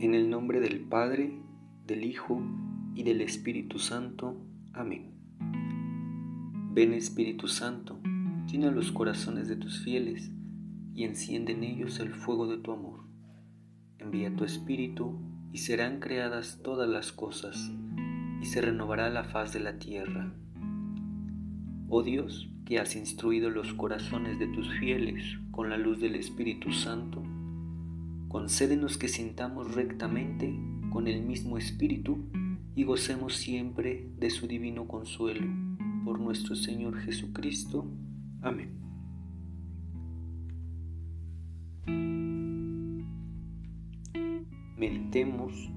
En el nombre del Padre, del Hijo y del Espíritu Santo. Amén. Ven Espíritu Santo, llena los corazones de tus fieles y enciende en ellos el fuego de tu amor. Envía tu Espíritu y serán creadas todas las cosas y se renovará la faz de la tierra. Oh Dios, que has instruido los corazones de tus fieles con la luz del Espíritu Santo, concédenos que sintamos rectamente con el mismo Espíritu y gocemos siempre de su divino consuelo. Por nuestro Señor Jesucristo. Amén. Meditemos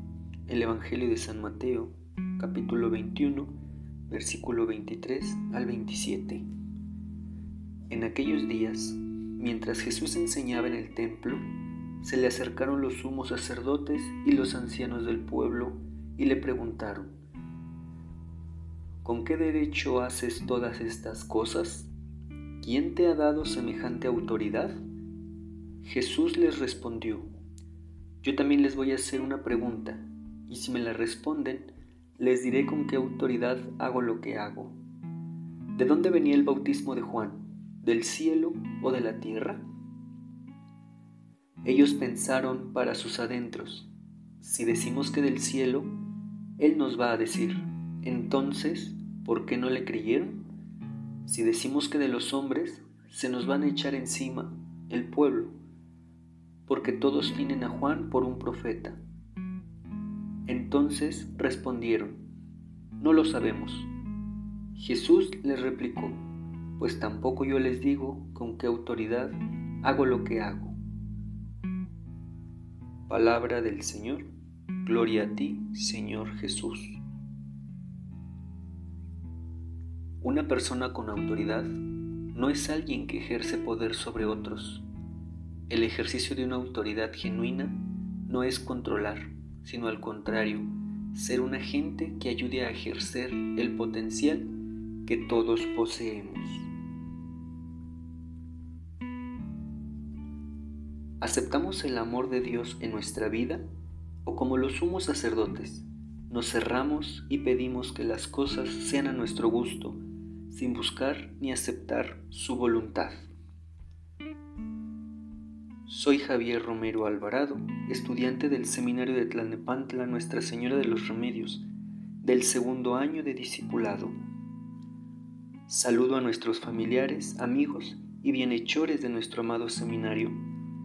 el Evangelio de San Mateo, capítulo 21, versículo 23 al 27. En aquellos días, mientras Jesús enseñaba en el templo, se le acercaron los sumos sacerdotes y los ancianos del pueblo y le preguntaron, ¿con qué derecho haces todas estas cosas? ¿Quién te ha dado semejante autoridad? Jesús les respondió, yo también les voy a hacer una pregunta, y si me la responden, les diré con qué autoridad hago lo que hago. ¿De dónde venía el bautismo de Juan? ¿Del cielo o de la tierra? Ellos pensaron para sus adentros, si decimos que del cielo, Él nos va a decir, entonces, ¿por qué no le creyeron? Si decimos que de los hombres, se nos van a echar encima el pueblo, porque todos tienen a Juan por un profeta. Entonces respondieron, no lo sabemos. Jesús les replicó, pues tampoco yo les digo con qué autoridad hago lo que hago. Palabra del Señor. Gloria a ti, Señor Jesús. Una persona con autoridad no es alguien que ejerce poder sobre otros. El ejercicio de una autoridad genuina no es controlar, sino al contrario, ser un agente que ayude a ejercer el potencial que todos poseemos. ¿Aceptamos el amor de Dios en nuestra vida o como los sumos sacerdotes nos cerramos y pedimos que las cosas sean a nuestro gusto sin buscar ni aceptar su voluntad? Soy Javier Romero Alvarado, estudiante del Seminario de Tlalnepantla Nuestra Señora de los Remedios, del segundo año de discipulado. Saludo a nuestros familiares, amigos y bienhechores de nuestro amado seminario